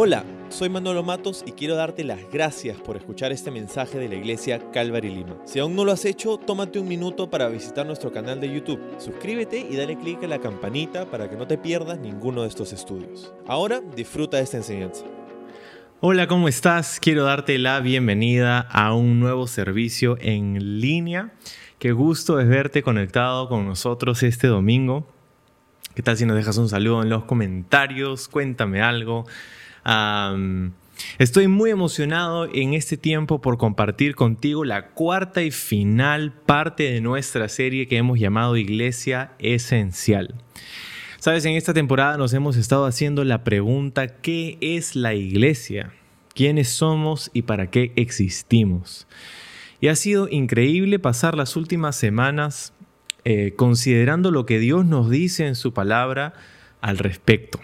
Hola, soy Manolo Matos y quiero darte las gracias por escuchar este mensaje de la iglesia Calvary Lima. Si aún no lo has hecho, tómate un minuto para visitar nuestro canal de YouTube. Suscríbete y dale clic a la campanita para que no te pierdas ninguno de estos estudios. Ahora disfruta de esta enseñanza. Hola, ¿cómo estás? Quiero darte la bienvenida a un nuevo servicio en línea. Qué gusto es verte conectado con nosotros este domingo. ¿Qué tal si nos dejas un saludo en los comentarios? Cuéntame algo estoy muy emocionado en este tiempo por compartir contigo la cuarta y final parte de nuestra serie que hemos llamado Iglesia Esencial. Sabes, en esta temporada nos hemos estado haciendo la pregunta, ¿qué es la iglesia? ¿Quiénes somos y para qué existimos? Y ha sido increíble pasar las últimas semanas eh, considerando lo que Dios nos dice en su palabra al respecto.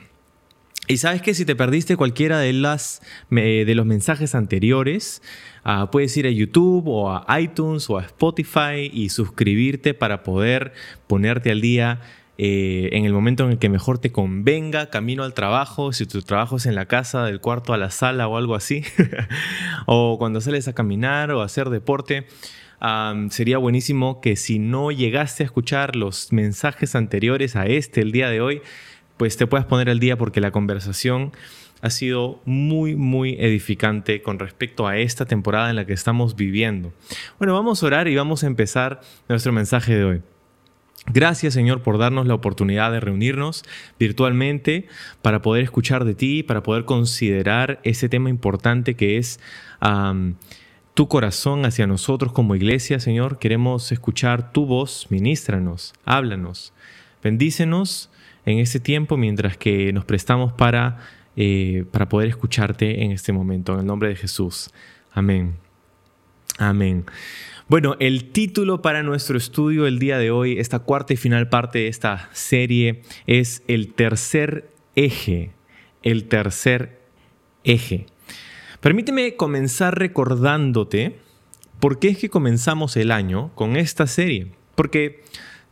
Y sabes que si te perdiste cualquiera de, las, de los mensajes anteriores, ah, puedes ir a YouTube o a iTunes o a Spotify y suscribirte para poder ponerte al día eh, en el momento en el que mejor te convenga, camino al trabajo, si tu trabajo es en la casa, del cuarto a la sala o algo así, o cuando sales a caminar o a hacer deporte. sería buenísimo que si no llegaste a escuchar los mensajes anteriores a este el día de hoy, pues te puedas poner al día porque la conversación ha sido muy, muy edificante con respecto a esta temporada en la que estamos viviendo. Bueno, vamos a orar y vamos a empezar nuestro mensaje de hoy. Gracias Señor por darnos la oportunidad de reunirnos virtualmente para poder escuchar de ti, para poder considerar ese tema importante que es tu corazón hacia nosotros como iglesia, Señor. Queremos escuchar tu voz, ministranos, háblanos, bendícenos en este tiempo mientras que nos prestamos para, eh, para poder escucharte en este momento. En el nombre de Jesús. Amén. Amén. Bueno, el título para nuestro estudio el día de hoy, esta cuarta y final parte de esta serie, es el tercer eje. El tercer eje. Permíteme comenzar recordándote por qué es que comenzamos el año con esta serie. Porque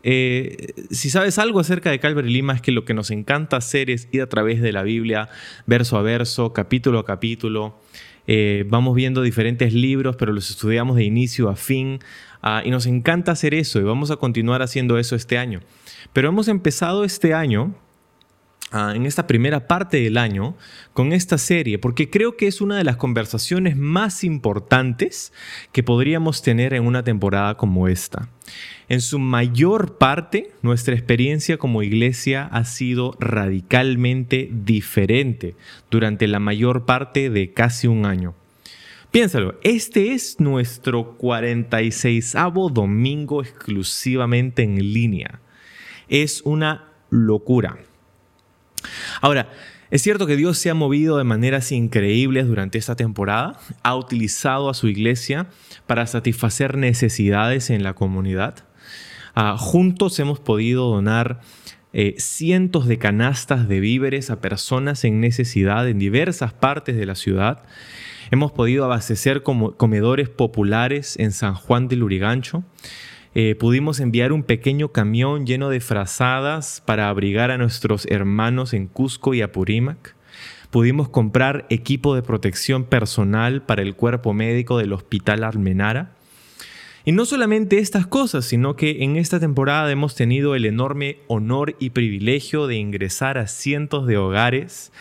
eh, si sabes algo acerca de Calvary Lima es que lo que nos encanta hacer es ir a través de la Biblia, verso a verso, capítulo a capítulo. Eh, vamos viendo diferentes libros, pero los estudiamos de inicio a fin. Ah, y nos encanta hacer eso y vamos a continuar haciendo eso este año. Pero hemos empezado este año Ah, en esta primera parte del año con esta serie, porque creo que es una de las conversaciones más importantes que podríamos tener en una temporada como esta. En su mayor parte, nuestra experiencia como iglesia ha sido radicalmente diferente durante la mayor parte de casi un año. Piénsalo, este es nuestro 46 domingo exclusivamente en línea. Es una locura. Ahora, es cierto que Dios se ha movido de maneras increíbles durante esta temporada, ha utilizado a su iglesia para satisfacer necesidades en la comunidad. Ah, juntos hemos podido donar eh, cientos de canastas de víveres a personas en necesidad en diversas partes de la ciudad. Hemos podido abastecer comedores populares en San Juan de Lurigancho. Eh, pudimos enviar un pequeño camión lleno de frazadas para abrigar a nuestros hermanos en Cusco y Apurímac. Pudimos comprar equipo de protección personal para el cuerpo médico del Hospital Almenara. Y no solamente estas cosas, sino que en esta temporada hemos tenido el enorme honor y privilegio de ingresar a cientos de hogares,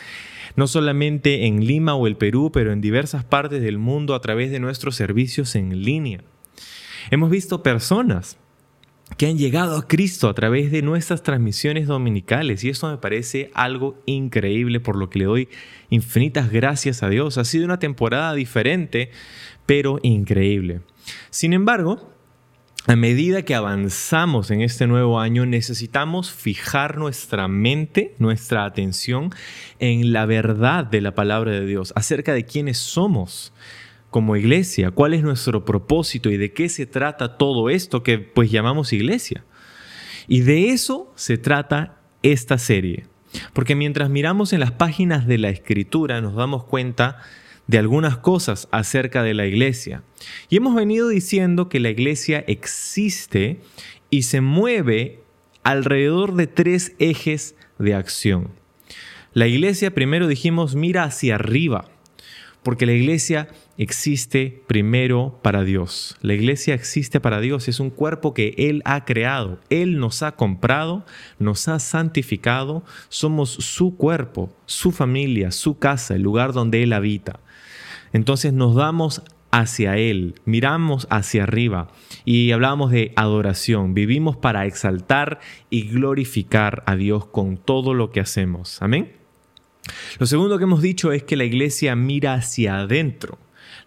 no solamente en Lima o el Perú, pero en diversas partes del mundo a través de nuestros servicios en línea. Hemos visto personas que han llegado a Cristo a través de nuestras transmisiones dominicales y eso me parece algo increíble por lo que le doy infinitas gracias a Dios. Ha sido una temporada diferente, pero increíble. Sin embargo, a medida que avanzamos en este nuevo año, necesitamos fijar nuestra mente, nuestra atención en la verdad de la palabra de Dios, acerca de quiénes somos como iglesia, cuál es nuestro propósito y de qué se trata todo esto que pues llamamos iglesia. Y de eso se trata esta serie. Porque mientras miramos en las páginas de la escritura nos damos cuenta de algunas cosas acerca de la iglesia. Y hemos venido diciendo que la iglesia existe y se mueve alrededor de tres ejes de acción. La iglesia, primero dijimos, mira hacia arriba, porque la iglesia existe primero para Dios. La iglesia existe para Dios, es un cuerpo que Él ha creado, Él nos ha comprado, nos ha santificado, somos su cuerpo, su familia, su casa, el lugar donde Él habita. Entonces nos damos hacia Él, miramos hacia arriba y hablamos de adoración. Vivimos para exaltar y glorificar a Dios con todo lo que hacemos. Amén. Lo segundo que hemos dicho es que la iglesia mira hacia adentro.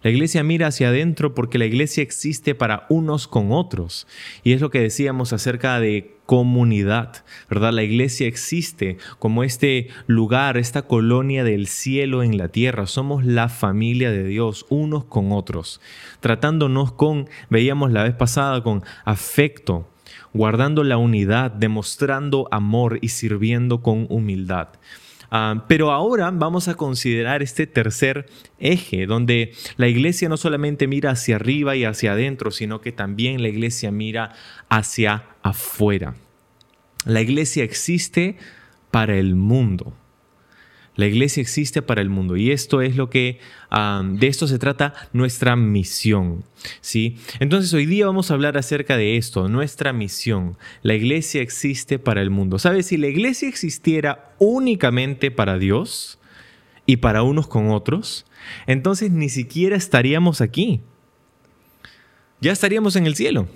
La iglesia mira hacia adentro porque la iglesia existe para unos con otros. Y es lo que decíamos acerca de comunidad, ¿verdad? La iglesia existe como este lugar, esta colonia del cielo en la tierra. Somos la familia de Dios, unos con otros, tratándonos con, veíamos la vez pasada, con afecto, guardando la unidad, demostrando amor y sirviendo con humildad. Ah, pero ahora vamos a considerar este tercer eje, donde la iglesia no solamente mira hacia arriba y hacia adentro, sino que también la iglesia mira hacia afuera. La iglesia existe para el mundo. La iglesia existe para el mundo y esto es lo que, de esto se trata nuestra misión. ¿sí? Entonces hoy día vamos a hablar acerca de esto, nuestra misión. La iglesia existe para el mundo. ¿Sabes? Si la iglesia existiera únicamente para Dios y para unos con otros, entonces ni siquiera estaríamos aquí. Ya estaríamos en el cielo.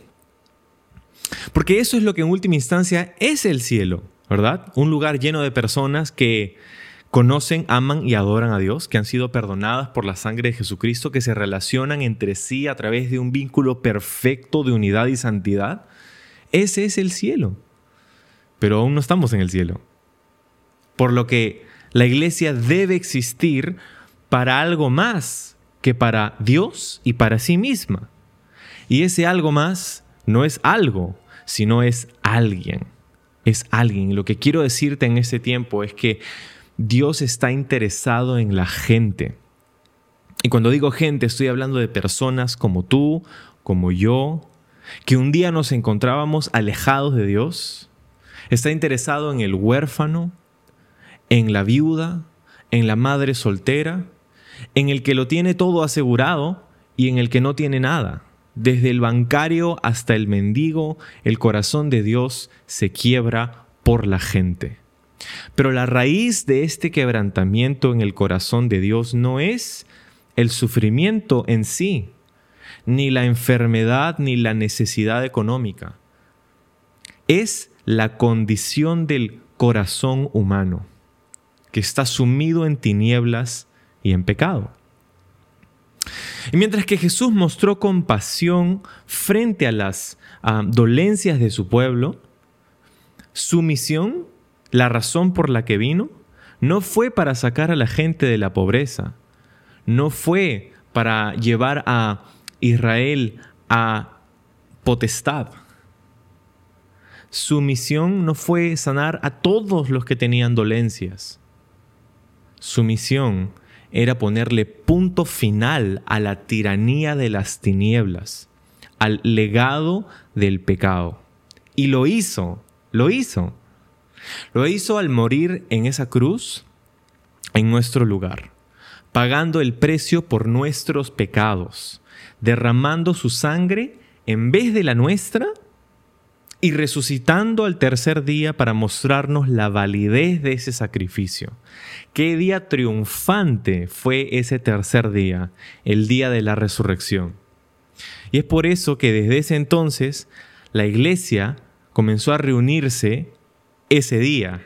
Porque eso es lo que en última instancia es el cielo, ¿verdad? Un lugar lleno de personas que conocen, aman y adoran a Dios, que han sido perdonadas por la sangre de Jesucristo, que se relacionan entre sí a través de un vínculo perfecto de unidad y santidad. Ese es el cielo. Pero aún no estamos en el cielo. Por lo que la iglesia debe existir para algo más que para Dios y para sí misma. Y ese algo más no es algo, sino es alguien. Es alguien. Y lo que quiero decirte en este tiempo es que Dios está interesado en la gente. Y cuando digo gente, estoy hablando de personas como tú, como yo, que un día nos encontrábamos alejados de Dios. Está interesado en el huérfano, en la viuda, en la madre soltera, en el que lo tiene todo asegurado y en el que no tiene nada. Desde el bancario hasta el mendigo, el corazón de Dios se quiebra por la gente. Pero la raíz de este quebrantamiento en el corazón de Dios no es el sufrimiento en sí, ni la enfermedad, ni la necesidad económica. Es la condición del corazón humano, que está sumido en tinieblas y en pecado. Y mientras que Jesús mostró compasión frente a las ah, dolencias de su pueblo, su misión la razón por la que vino no fue para sacar a la gente de la pobreza, no fue para llevar a Israel a potestad. Su misión no fue sanar a todos los que tenían dolencias. Su misión era ponerle punto final a la tiranía de las tinieblas, al legado del pecado. Y lo hizo, lo hizo. Lo hizo al morir en esa cruz en nuestro lugar, pagando el precio por nuestros pecados, derramando su sangre en vez de la nuestra y resucitando al tercer día para mostrarnos la validez de ese sacrificio. Qué día triunfante fue ese tercer día, el día de la resurrección. Y es por eso que desde ese entonces la iglesia comenzó a reunirse ese día,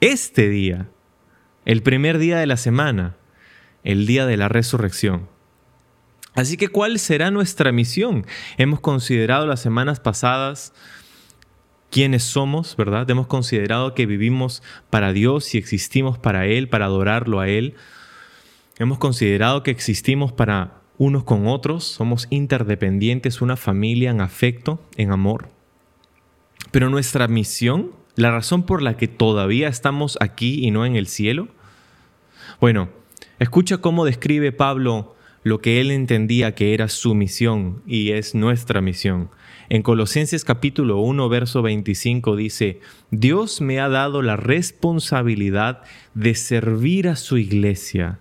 este día, el primer día de la semana, el día de la resurrección. Así que, ¿cuál será nuestra misión? Hemos considerado las semanas pasadas quiénes somos, ¿verdad? Hemos considerado que vivimos para Dios y existimos para Él, para adorarlo a Él. Hemos considerado que existimos para unos con otros, somos interdependientes, una familia en afecto, en amor. Pero nuestra misión la razón por la que todavía estamos aquí y no en el cielo? Bueno, escucha cómo describe Pablo lo que él entendía que era su misión y es nuestra misión. En Colosenses capítulo 1, verso 25 dice, Dios me ha dado la responsabilidad de servir a su iglesia.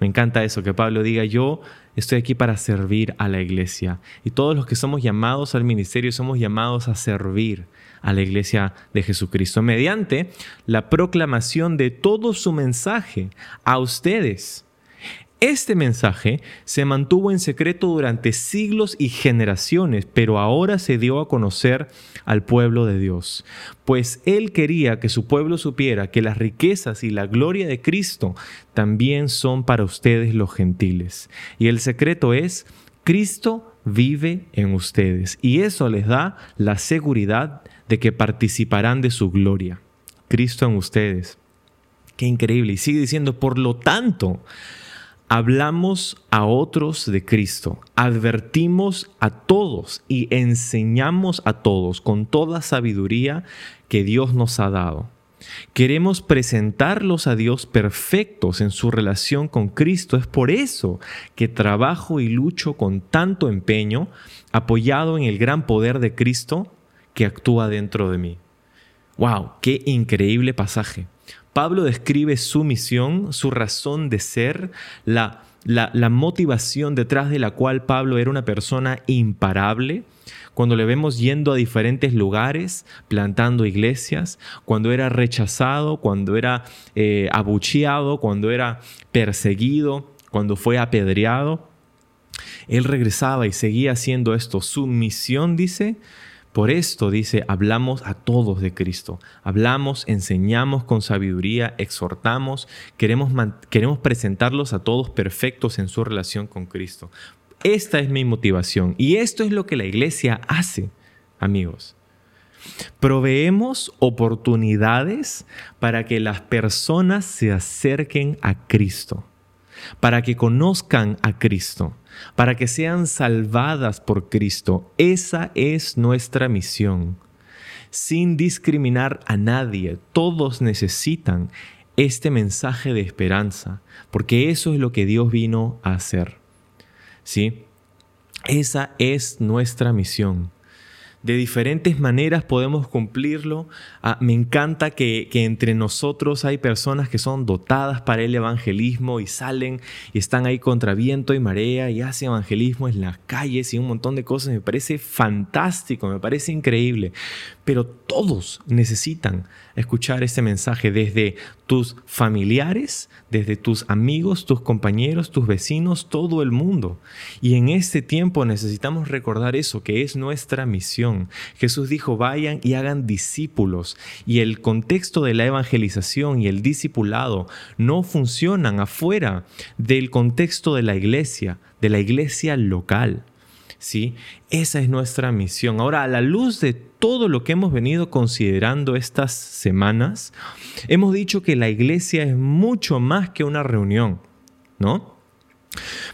Me encanta eso, que Pablo diga, yo estoy aquí para servir a la iglesia. Y todos los que somos llamados al ministerio somos llamados a servir a la iglesia de Jesucristo mediante la proclamación de todo su mensaje a ustedes. Este mensaje se mantuvo en secreto durante siglos y generaciones, pero ahora se dio a conocer al pueblo de Dios, pues Él quería que su pueblo supiera que las riquezas y la gloria de Cristo también son para ustedes los gentiles. Y el secreto es, Cristo vive en ustedes, y eso les da la seguridad de que participarán de su gloria. Cristo en ustedes. Qué increíble. Y sigue diciendo, por lo tanto, hablamos a otros de Cristo, advertimos a todos y enseñamos a todos con toda sabiduría que Dios nos ha dado. Queremos presentarlos a Dios perfectos en su relación con Cristo. Es por eso que trabajo y lucho con tanto empeño, apoyado en el gran poder de Cristo que actúa dentro de mí. ¡Wow! ¡Qué increíble pasaje! Pablo describe su misión, su razón de ser, la, la, motivación detrás de la cual Pablo era una persona imparable, cuando le vemos yendo a diferentes lugares, plantando iglesias, cuando era rechazado, cuando era eh, abucheado, cuando era perseguido, cuando fue apedreado, él regresaba y seguía haciendo esto. Su misión, dice, por esto dice, hablamos a todos de Cristo, hablamos, enseñamos con sabiduría, exhortamos, queremos, queremos presentarlos a todos perfectos en su relación con Cristo. Esta es mi motivación y esto es lo que la iglesia hace, amigos. Proveemos oportunidades para que las personas se acerquen a Cristo, para que conozcan a Cristo, para que sean salvadas por Cristo. Esa es nuestra misión. Sin discriminar a nadie, todos necesitan este mensaje de esperanza, porque eso es lo que Dios vino a hacer. ¿Sí? Esa es nuestra misión de diferentes maneras podemos cumplirlo. Ah, me encanta que, entre nosotros hay personas que son dotadas para el evangelismo y salen y están ahí contra viento y marea y hacen evangelismo en las calles y un montón de cosas. Me parece fantástico, me parece increíble. Pero todos necesitan escuchar ese mensaje desde tus familiares, desde tus amigos, tus compañeros, tus vecinos, todo el mundo. Y en este tiempo necesitamos recordar eso, que es nuestra misión. Jesús dijo, vayan y hagan discípulos. Y el contexto de la evangelización y el discipulado no funcionan afuera del contexto de la iglesia, de la iglesia local. ¿sí? Esa es nuestra misión. Ahora, a la luz de todo lo que hemos venido considerando estas semanas, hemos dicho que la iglesia es mucho más que una reunión, ¿no?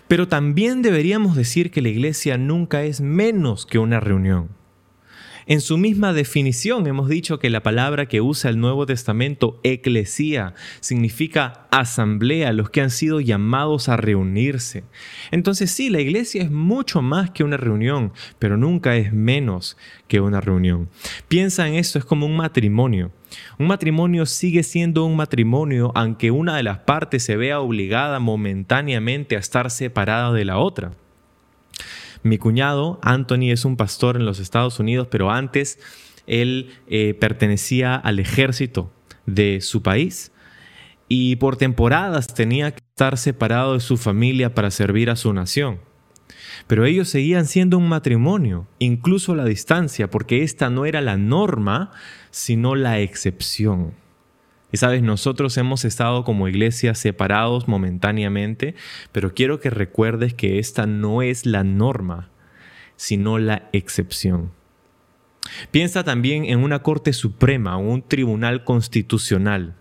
Pero también deberíamos decir que la iglesia nunca es menos que una reunión. En su misma definición hemos dicho que la palabra que usa el Nuevo Testamento, eclesía, significa asamblea, los que han sido llamados a reunirse. Entonces sí, la iglesia es mucho más que una reunión, pero nunca es menos que una reunión. Piensa en esto, es como un matrimonio. Un matrimonio sigue siendo un matrimonio aunque una de las partes se vea obligada momentáneamente a estar separada de la otra. Mi cuñado, Anthony, es un pastor en los Estados Unidos, pero antes él eh, pertenecía al ejército de su país y por temporadas tenía que estar separado de su familia para servir a su nación. Pero ellos seguían siendo un matrimonio, incluso a la distancia, porque esta no era la norma, sino la excepción. Y sabes, nosotros hemos estado como iglesia separados momentáneamente, pero quiero que recuerdes que esta no es la norma, sino la excepción. Piensa también en una Corte Suprema un Tribunal Constitucional.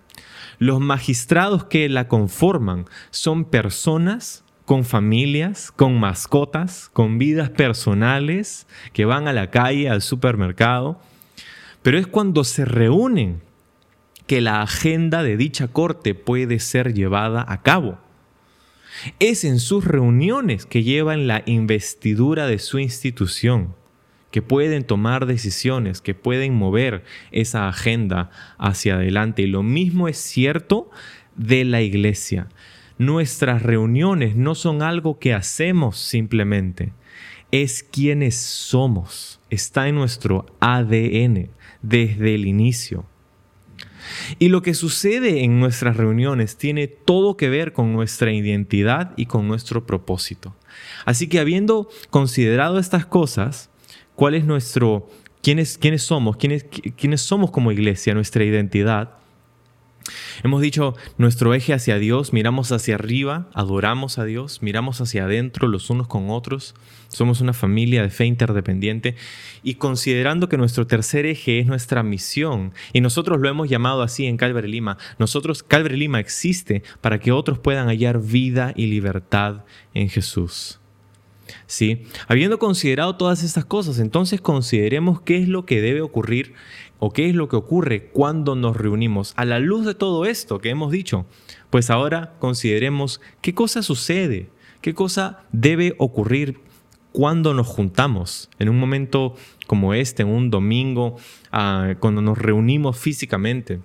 Los magistrados que la conforman son personas con familias, con mascotas, con vidas personales, que van a la calle, al supermercado, pero es cuando se reúnen que la agenda de dicha corte puede ser llevada a cabo. Es en sus reuniones que llevan la investidura de su institución, que pueden tomar decisiones, que pueden mover esa agenda hacia adelante. Y lo mismo es cierto de la iglesia. Nuestras reuniones no son algo que hacemos simplemente, es quienes somos, está en nuestro ADN desde el inicio. Y lo que sucede en nuestras reuniones tiene todo que ver con nuestra identidad y con nuestro propósito. Así que habiendo considerado estas cosas, ¿cuál es nuestro, quiénes, quiénes somos, quiénes, quiénes somos como iglesia, nuestra identidad? Hemos dicho nuestro eje hacia Dios, miramos hacia arriba, adoramos a Dios, miramos hacia adentro los unos con otros, somos una familia de fe interdependiente y considerando que nuestro tercer eje es nuestra misión y nosotros lo hemos llamado así en Calvary Lima, nosotros Calvary Lima existe para que otros puedan hallar vida y libertad en Jesús. ¿Sí? Habiendo considerado todas estas cosas, entonces consideremos qué es lo que debe ocurrir o qué es lo que ocurre cuando nos reunimos. A la luz de todo esto que hemos dicho, pues ahora consideremos qué cosa sucede, qué cosa debe ocurrir cuando nos juntamos en un momento como este, en un domingo, ah, cuando nos reunimos físicamente.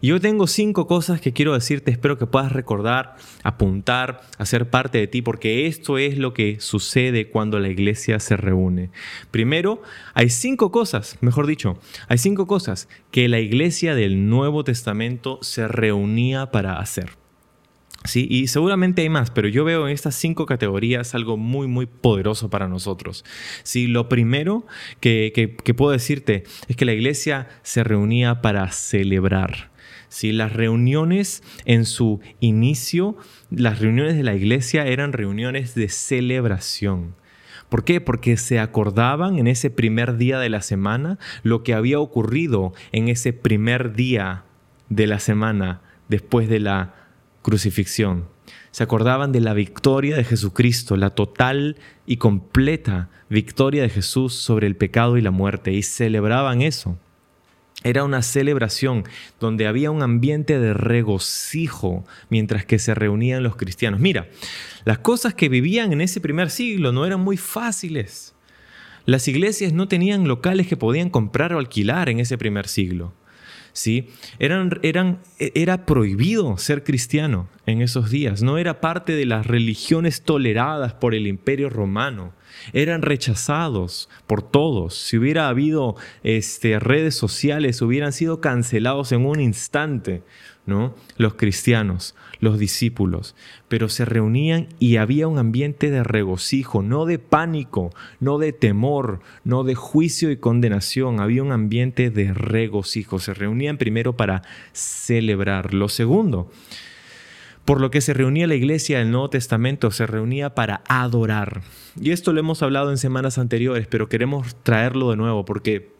Y yo tengo cinco cosas que quiero decirte, espero que puedas recordar, apuntar, hacer parte de ti, porque esto es lo que sucede cuando la iglesia se reúne. Primero, hay cinco cosas, mejor dicho, hay cinco cosas que la iglesia del Nuevo Testamento se reunía para hacer. Sí, y seguramente hay más, pero yo veo en estas cinco categorías algo muy, muy poderoso para nosotros. Sí, lo primero que, puedo decirte es que la iglesia se reunía para celebrar. Sí, las reuniones en su inicio, las reuniones de la iglesia eran reuniones de celebración. ¿Por qué? Porque se acordaban en ese primer día de la semana lo que había ocurrido en ese primer día de la semana después de la crucifixión. Se acordaban de la victoria de Jesucristo, la total y completa victoria de Jesús sobre el pecado y la muerte, y celebraban eso. Era una celebración donde había un ambiente de regocijo mientras que se reunían los cristianos. Mira, las cosas que vivían en ese primer siglo no eran muy fáciles. Las iglesias no tenían locales que podían comprar o alquilar en ese primer siglo. ¿Sí? Eran, eran, era prohibido ser cristiano en esos días, no era parte de las religiones toleradas por el imperio romano, eran rechazados por todos. Si hubiera habido este, redes sociales, hubieran sido cancelados en un instante los cristianos, los discípulos, pero se reunían y había un ambiente de regocijo, no de pánico, no de temor, no de juicio y condenación, había un ambiente de regocijo. Se reunían primero para celebrar. Lo segundo, por lo que se reunía la iglesia del Nuevo Testamento, se reunía para adorar. Y esto lo hemos hablado en semanas anteriores, pero queremos traerlo de nuevo porque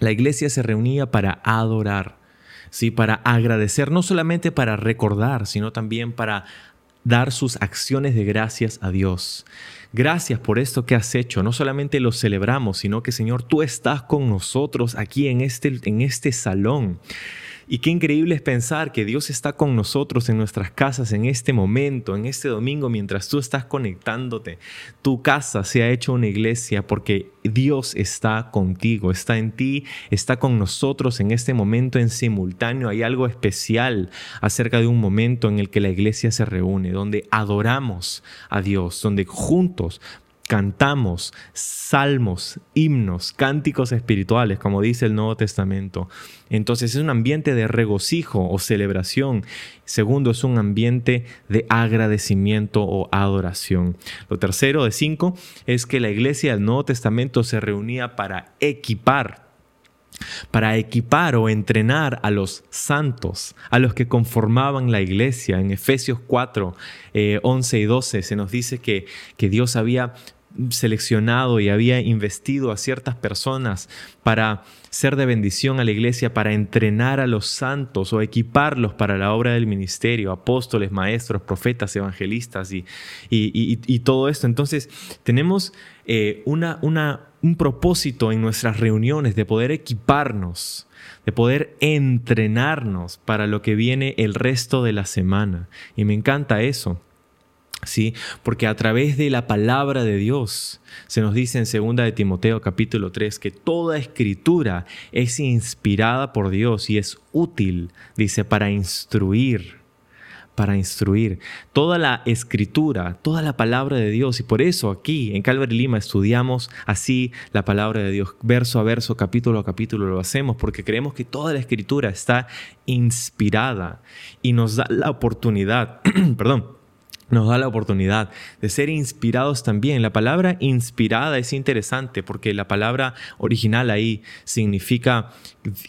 la iglesia se reunía para adorar. ¿Sí? para agradecer, no solamente para recordar, sino también para dar sus acciones de gracias a Dios. Gracias por esto que has hecho. No solamente lo celebramos, sino que Señor, tú estás con nosotros aquí en este, en este salón. Y qué increíble es pensar que Dios está con nosotros en nuestras casas en este momento, en este domingo, mientras tú estás conectándote. Tu casa se ha hecho una iglesia porque Dios está contigo, está en ti, está con nosotros en este momento en simultáneo. Hay algo especial acerca de un momento en el que la iglesia se reúne, donde adoramos a Dios, donde juntos cantamos salmos, himnos, cánticos espirituales, como dice el Nuevo Testamento. Entonces es un ambiente de regocijo o celebración. Segundo, es un ambiente de agradecimiento o adoración. Lo tercero de cinco es que la iglesia del Nuevo Testamento se reunía para equipar para equipar o entrenar a los santos, a los que conformaban la iglesia. En Efesios 4, 11 eh, y 12 se nos dice que, que Dios había seleccionado y había investido a ciertas personas para ser de bendición a la iglesia, para entrenar a los santos o equiparlos para la obra del ministerio, apóstoles, maestros, profetas, evangelistas y, y, todo esto. Entonces, tenemos eh, una, una, un propósito en nuestras reuniones de poder equiparnos, de poder entrenarnos para lo que viene el resto de la semana. Y me encanta eso. ¿sí? Porque a través de la palabra de Dios se nos dice en 2 de Timoteo capítulo 3 que toda escritura es inspirada por Dios y es útil, dice, para instruir, para instruir. Toda la escritura, toda la palabra de Dios, y por eso aquí en Calvary Lima estudiamos así la palabra de Dios, verso a verso, capítulo a capítulo, lo hacemos porque creemos que toda la escritura está inspirada y nos da la oportunidad, perdón, nos da la oportunidad de ser inspirados también. La palabra inspirada es interesante porque la palabra original ahí significa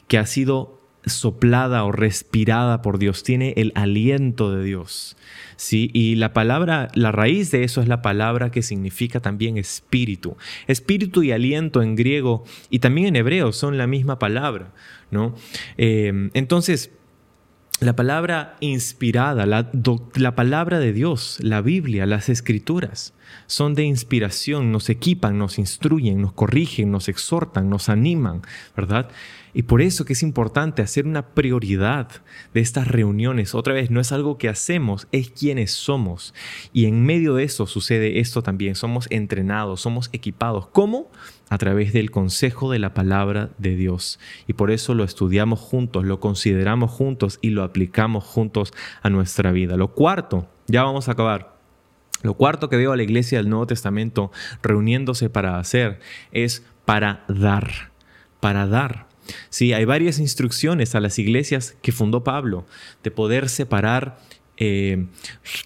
que ha sido soplada o respirada por Dios, tiene el aliento de Dios. ¿sí? Y la palabra, la raíz de eso es la palabra que significa también espíritu. Espíritu y aliento en griego y también en hebreo son la misma palabra. ¿no? Eh, entonces, la palabra inspirada, la, la, palabra de Dios, la Biblia, las escrituras, son de inspiración, nos equipan, nos instruyen, nos corrigen, nos exhortan, nos animan, ¿verdad? Y por eso que es importante hacer una prioridad de estas reuniones. Otra vez, no es algo que hacemos, es quienes somos. Y en medio de eso sucede esto también. Somos entrenados, somos equipados. ¿Cómo? A través del consejo de la palabra de Dios. Y por eso lo estudiamos juntos, lo consideramos juntos y lo aplicamos juntos a nuestra vida. Lo cuarto, ya vamos a acabar. Lo cuarto que veo a la iglesia del Nuevo Testamento reuniéndose para hacer es para dar, para dar. Sí, hay varias instrucciones a las iglesias que fundó Pablo de poder separar eh,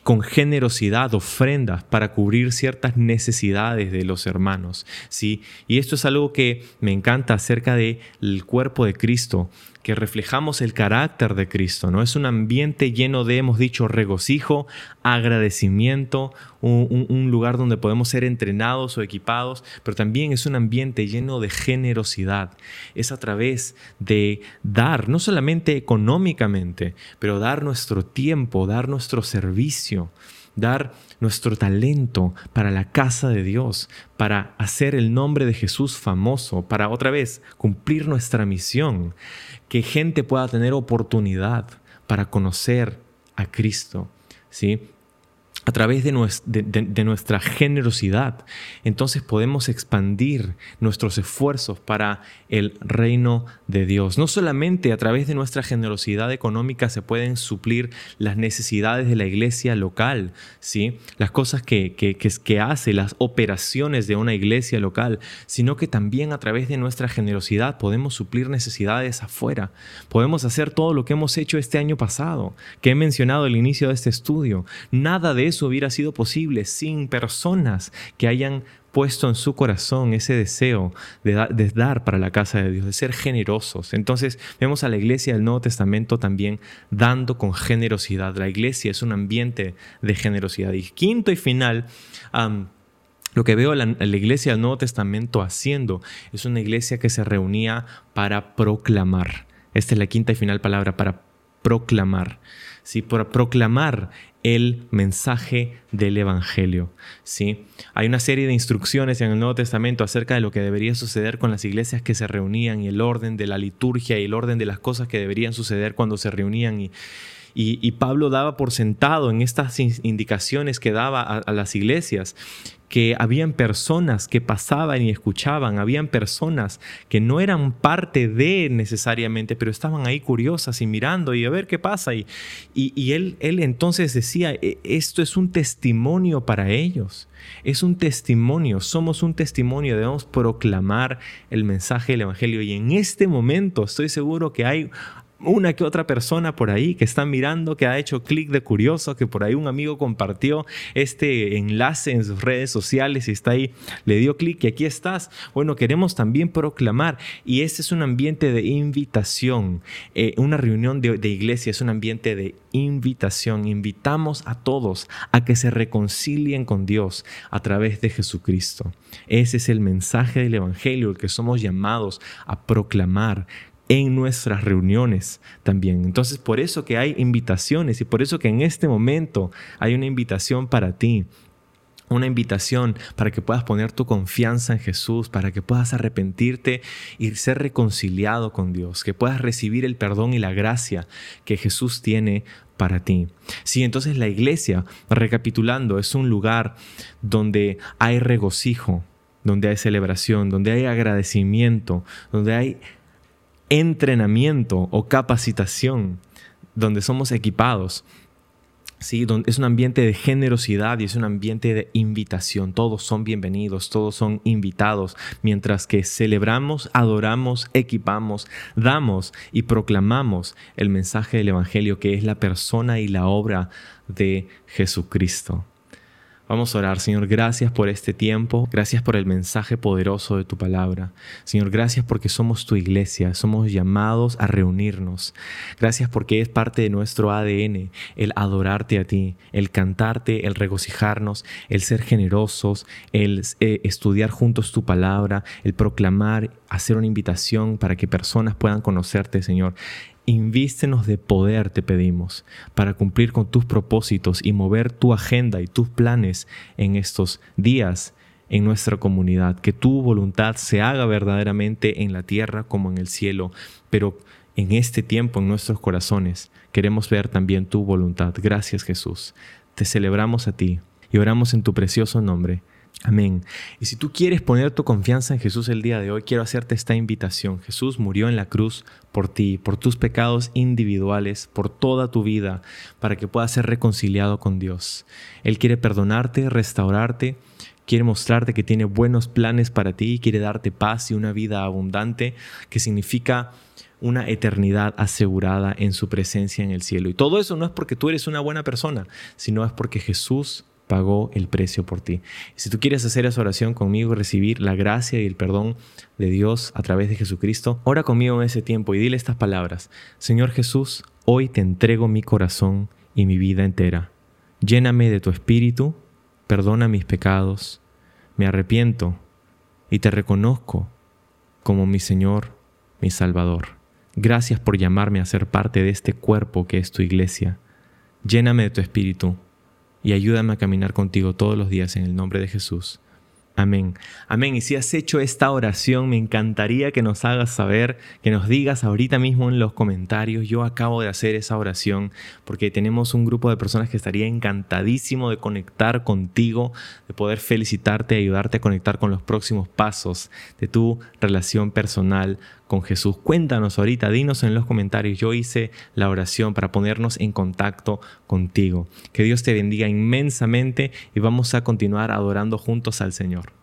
con generosidad ofrendas para cubrir ciertas necesidades de los hermanos. ¿sí? Y esto es algo que me encanta acerca del cuerpo de Cristo, que reflejamos el carácter de Cristo, ¿no? Es un ambiente lleno de, hemos dicho, regocijo, agradecimiento, un, lugar donde podemos ser entrenados o equipados, pero también es un ambiente lleno de generosidad. Es a través de dar, no solamente económicamente, pero dar nuestro tiempo, dar nuestro servicio, dar nuestro talento para la casa de Dios, para hacer el nombre de Jesús famoso, para otra vez cumplir nuestra misión, que gente pueda tener oportunidad para conocer a Cristo, ¿sí? A través de, nuestra generosidad, entonces podemos expandir nuestros esfuerzos para el reino de Dios. No solamente a través de nuestra generosidad económica se pueden suplir las necesidades de la iglesia local, ¿sí? las cosas que, que, que hace, las operaciones de una iglesia local, sino que también a través de nuestra generosidad podemos suplir necesidades afuera. Podemos hacer todo lo que hemos hecho este año pasado, que he mencionado al inicio de este estudio. Nada de eso hubiera sido posible sin personas que hayan puesto en su corazón ese deseo de, dar para la casa de Dios, de ser generosos. Entonces vemos a la iglesia del Nuevo Testamento también dando con generosidad. La iglesia es un ambiente de generosidad. Y quinto y final, lo que veo la, la iglesia del Nuevo Testamento haciendo es una iglesia que se reunía para proclamar. Esta es la quinta y final palabra, para proclamar. ¿Sí? Para proclamar el mensaje del Evangelio. ¿sí? Hay una serie de instrucciones en el Nuevo Testamento acerca de lo que debería suceder con las iglesias que se reunían y el orden de la liturgia y el orden de las cosas que deberían suceder cuando se reunían. Y, y, Pablo daba por sentado en estas indicaciones que daba a, las iglesias que habían personas que pasaban y escuchaban, habían personas que no eran parte de necesariamente, pero estaban ahí curiosas y mirando y a ver qué pasa. Y, y, él, él entonces decía, e, esto es un testimonio para ellos, es un testimonio, somos un testimonio, debemos proclamar el mensaje del Evangelio. Y en este momento estoy seguro que hay una que otra persona por ahí que está mirando, que ha hecho clic de curioso, que por ahí un amigo compartió este enlace en sus redes sociales y está ahí, le dio clic y aquí estás. Bueno, queremos también proclamar y este es un ambiente de invitación. Eh, una reunión de, de iglesia es un ambiente de invitación. Invitamos a todos a que se reconcilien con Dios a través de Jesucristo. Ese es el mensaje del Evangelio, el que somos llamados a proclamar en nuestras reuniones también. Entonces, por eso que hay invitaciones y por eso que en este momento hay una invitación para ti una invitación para que puedas poner tu confianza en Jesús, para que puedas arrepentirte y ser reconciliado con Dios, que puedas recibir el perdón y la gracia que Jesús tiene para ti. Sí, entonces la iglesia, recapitulando, es un lugar donde hay regocijo, donde hay celebración, donde hay agradecimiento, donde hay entrenamiento o capacitación, donde somos equipados ¿sí? Es un ambiente de generosidad y es un ambiente de invitación. Todos son bienvenidos, todos son invitados, mientras que celebramos, adoramos, equipamos, damos y proclamamos el mensaje del Evangelio que es la persona y la obra de Jesucristo. Vamos a orar, Señor, gracias por este tiempo, gracias por el mensaje poderoso de tu palabra. Señor, gracias porque somos tu iglesia, somos llamados a reunirnos. Gracias porque es parte de nuestro ADN el adorarte a ti, el cantarte, el regocijarnos, el ser generosos, el eh, estudiar juntos tu palabra, el proclamar, hacer una invitación para que personas puedan conocerte, Señor. Invístenos de poder, te pedimos, para cumplir con tus propósitos y mover tu agenda y tus planes en estos días en nuestra comunidad. Que tu voluntad se haga verdaderamente en la tierra como en el cielo, pero en este tiempo en nuestros corazones queremos ver también tu voluntad. Gracias Jesús. Te celebramos a ti y oramos en tu precioso nombre. Amén. Y si tú quieres poner tu confianza en Jesús el día de hoy, quiero hacerte esta invitación. Jesús murió en la cruz por ti, por tus pecados individuales, por toda tu vida, para que puedas ser reconciliado con Dios. Él quiere perdonarte, restaurarte, quiere mostrarte que tiene buenos planes para ti, quiere darte paz y una vida abundante, que significa una eternidad asegurada en su presencia en el cielo. Y todo eso no es porque tú eres una buena persona, sino es porque Jesús pagó el precio por ti. si tú quieres hacer esa oración conmigo, recibir la gracia y el perdón de Dios a través de Jesucristo, ora conmigo en ese tiempo y dile estas palabras. Señor Jesús, hoy te entrego mi corazón y mi vida entera. Lléname de tu espíritu, perdona mis pecados, me arrepiento y te reconozco como mi Señor, mi Salvador. Gracias por llamarme a ser parte de este cuerpo que es tu iglesia. Lléname de tu espíritu y ayúdame a caminar contigo todos los días en el nombre de Jesús. Amén. Amén. Y si has hecho esta oración, me encantaría que nos hagas saber, que nos digas ahorita mismo en los comentarios, yo acabo de hacer esa oración, porque tenemos un grupo de personas que estaría encantadísimo de conectar contigo, de poder felicitarte ayudarte a conectar con los próximos pasos de tu relación personal con Jesús. Cuéntanos ahorita, dinos en los comentarios, yo hice la oración para ponernos en contacto contigo. Que Dios te bendiga inmensamente y vamos a continuar adorando juntos al Señor.